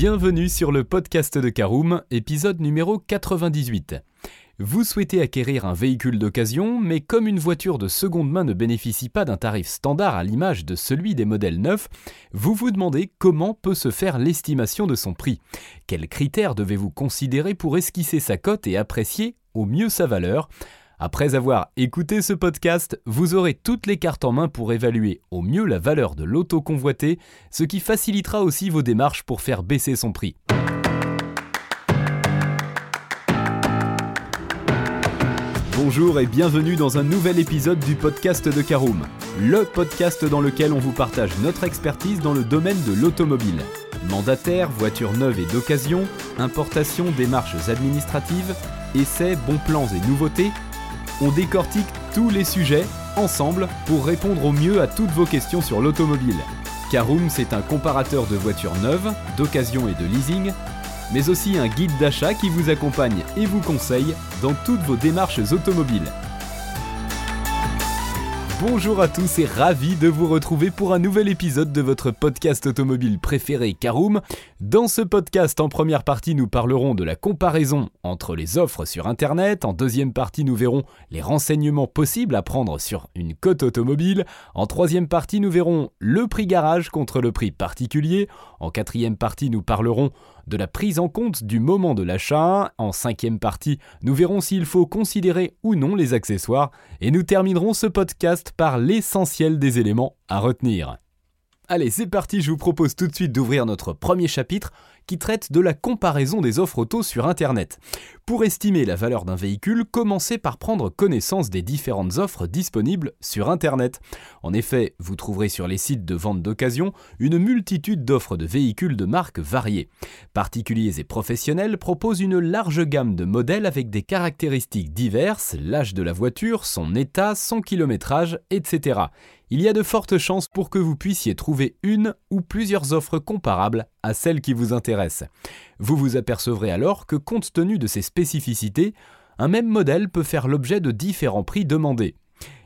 Bienvenue sur le podcast de Caroom, épisode numéro 98. Vous souhaitez acquérir un véhicule d'occasion, mais comme une voiture de seconde main ne bénéficie pas d'un tarif standard à l'image de celui des modèles neufs, vous vous demandez comment peut se faire l'estimation de son prix. Quels critères devez-vous considérer pour esquisser sa cote et apprécier au mieux sa valeur? Après avoir écouté ce podcast, vous aurez toutes les cartes en main pour évaluer au mieux la valeur de l'auto convoité, ce qui facilitera aussi vos démarches pour faire baisser son prix. Bonjour et bienvenue dans un nouvel épisode du podcast de Caroom, le podcast dans lequel on vous partage notre expertise dans le domaine de l'automobile. Mandataire, voitures neuves et d'occasion, importation, démarches administratives, essais, bons plans et nouveautés, on décortique tous les sujets ensemble pour répondre au mieux à toutes vos questions sur l'automobile. Caroom, c'est un comparateur de voitures neuves, d'occasion et de leasing, mais aussi un guide d'achat qui vous accompagne et vous conseille dans toutes vos démarches automobiles. Bonjour à tous et ravi de vous retrouver pour un nouvel épisode de votre podcast automobile préféré Caroom. Dans ce podcast, en première partie, nous parlerons de la comparaison entre les offres sur Internet. En deuxième partie, nous verrons les renseignements possibles à prendre sur une cote automobile. En troisième partie, nous verrons le prix garage contre le prix particulier. En quatrième partie, nous parlerons de la prise en compte du moment de l'achat. En cinquième partie, nous verrons s'il faut considérer ou non les accessoires. Et nous terminerons ce podcast par l'essentiel des éléments à retenir. Allez, c'est parti, je vous propose tout de suite d'ouvrir notre premier chapitre qui traite de la comparaison des offres auto sur Internet. Pour estimer la valeur d'un véhicule, commencez par prendre connaissance des différentes offres disponibles sur Internet. En effet, vous trouverez sur les sites de vente d'occasion une multitude d'offres de véhicules de marques variées. Particuliers et professionnels proposent une large gamme de modèles avec des caractéristiques diverses, l'âge de la voiture, son état, son kilométrage, etc il y a de fortes chances pour que vous puissiez trouver une ou plusieurs offres comparables à celles qui vous intéressent. Vous vous apercevrez alors que compte tenu de ces spécificités, un même modèle peut faire l'objet de différents prix demandés.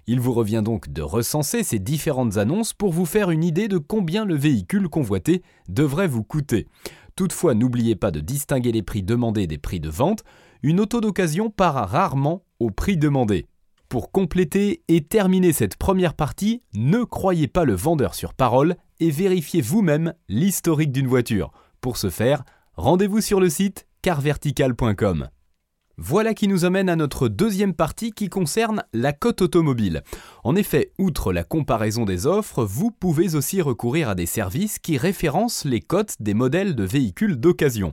Il vous revient donc de recenser ces différentes annonces pour vous faire une idée de combien le véhicule convoité devrait vous coûter. Toutefois, n'oubliez pas de distinguer les prix demandés des prix de vente, une auto d'occasion part rarement au prix demandé. Pour compléter et terminer cette première partie, ne croyez pas le vendeur sur parole et vérifiez vous-même l'historique d'une voiture. Pour ce faire, rendez-vous sur le site carvertical.com. Voilà qui nous amène à notre deuxième partie qui concerne la cote automobile. En effet, outre la comparaison des offres, vous pouvez aussi recourir à des services qui référencent les cotes des modèles de véhicules d'occasion.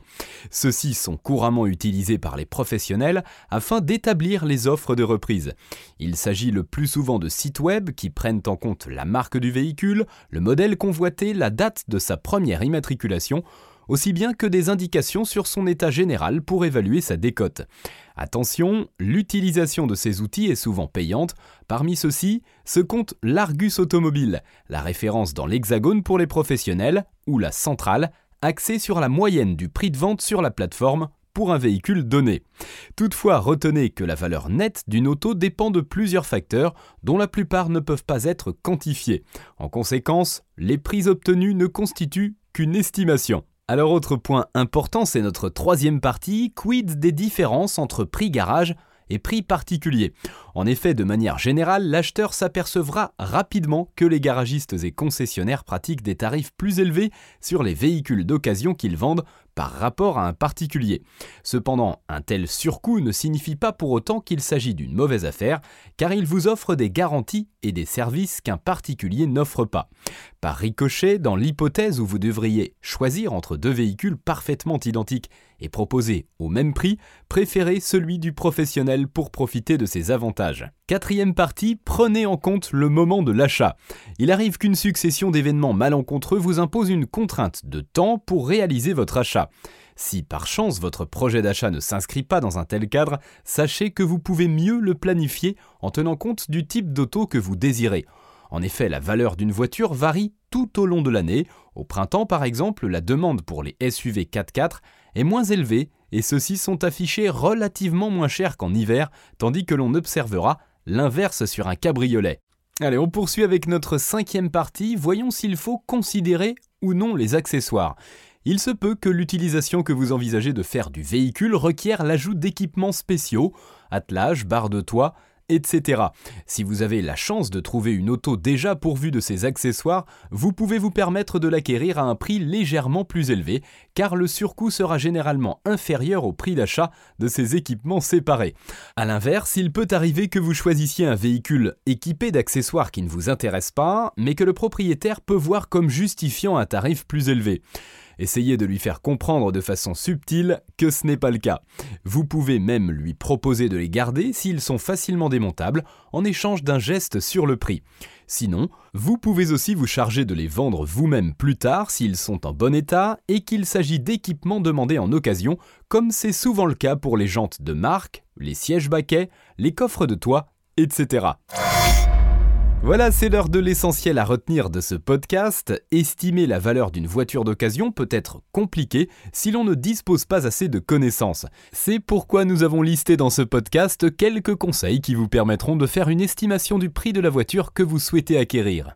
Ceux-ci sont couramment utilisés par les professionnels afin d'établir les offres de reprise. Il s'agit le plus souvent de sites web qui prennent en compte la marque du véhicule, le modèle convoité, la date de sa première immatriculation aussi bien que des indications sur son état général pour évaluer sa décote. Attention, l'utilisation de ces outils est souvent payante. Parmi ceux-ci se compte l'Argus Automobile, la référence dans l'Hexagone pour les professionnels, ou la centrale, axée sur la moyenne du prix de vente sur la plateforme pour un véhicule donné. Toutefois, retenez que la valeur nette d'une auto dépend de plusieurs facteurs dont la plupart ne peuvent pas être quantifiés. En conséquence, les prix obtenus ne constituent qu'une estimation. Alors autre point important, c'est notre troisième partie, quid des différences entre prix garage et prix particulier. En effet, de manière générale, l'acheteur s'apercevra rapidement que les garagistes et concessionnaires pratiquent des tarifs plus élevés sur les véhicules d'occasion qu'ils vendent par rapport à un particulier. Cependant, un tel surcoût ne signifie pas pour autant qu'il s'agit d'une mauvaise affaire, car il vous offre des garanties et des services qu'un particulier n'offre pas. Par ricochet, dans l'hypothèse où vous devriez choisir entre deux véhicules parfaitement identiques et proposés au même prix, préférez celui du professionnel pour profiter de ses avantages. Quatrième partie, prenez en compte le moment de l'achat. Il arrive qu'une succession d'événements malencontreux vous impose une contrainte de temps pour réaliser votre achat. Si par chance votre projet d'achat ne s'inscrit pas dans un tel cadre, sachez que vous pouvez mieux le planifier en tenant compte du type d'auto que vous désirez. En effet, la valeur d'une voiture varie tout au long de l'année. Au printemps, par exemple, la demande pour les SUV 4x4 est moins élevée et ceux-ci sont affichés relativement moins cher qu'en hiver, tandis que l'on observera l'inverse sur un cabriolet. Allez, on poursuit avec notre cinquième partie, voyons s'il faut considérer ou non les accessoires. Il se peut que l'utilisation que vous envisagez de faire du véhicule requiert l'ajout d'équipements spéciaux, attelage, barre de toit, etc. Si vous avez la chance de trouver une auto déjà pourvue de ces accessoires, vous pouvez vous permettre de l'acquérir à un prix légèrement plus élevé, car le surcoût sera généralement inférieur au prix d'achat de ces équipements séparés. A l'inverse, il peut arriver que vous choisissiez un véhicule équipé d'accessoires qui ne vous intéressent pas, mais que le propriétaire peut voir comme justifiant un tarif plus élevé. Essayez de lui faire comprendre de façon subtile que ce n'est pas le cas. Vous pouvez même lui proposer de les garder s'ils sont facilement démontables en échange d'un geste sur le prix. Sinon, vous pouvez aussi vous charger de les vendre vous-même plus tard s'ils sont en bon état et qu'il s'agit d'équipements demandés en occasion, comme c'est souvent le cas pour les jantes de marque, les sièges baquets, les coffres de toit, etc. Voilà, c'est l'heure de l'essentiel à retenir de ce podcast. Estimer la valeur d'une voiture d'occasion peut être compliqué si l'on ne dispose pas assez de connaissances. C'est pourquoi nous avons listé dans ce podcast quelques conseils qui vous permettront de faire une estimation du prix de la voiture que vous souhaitez acquérir.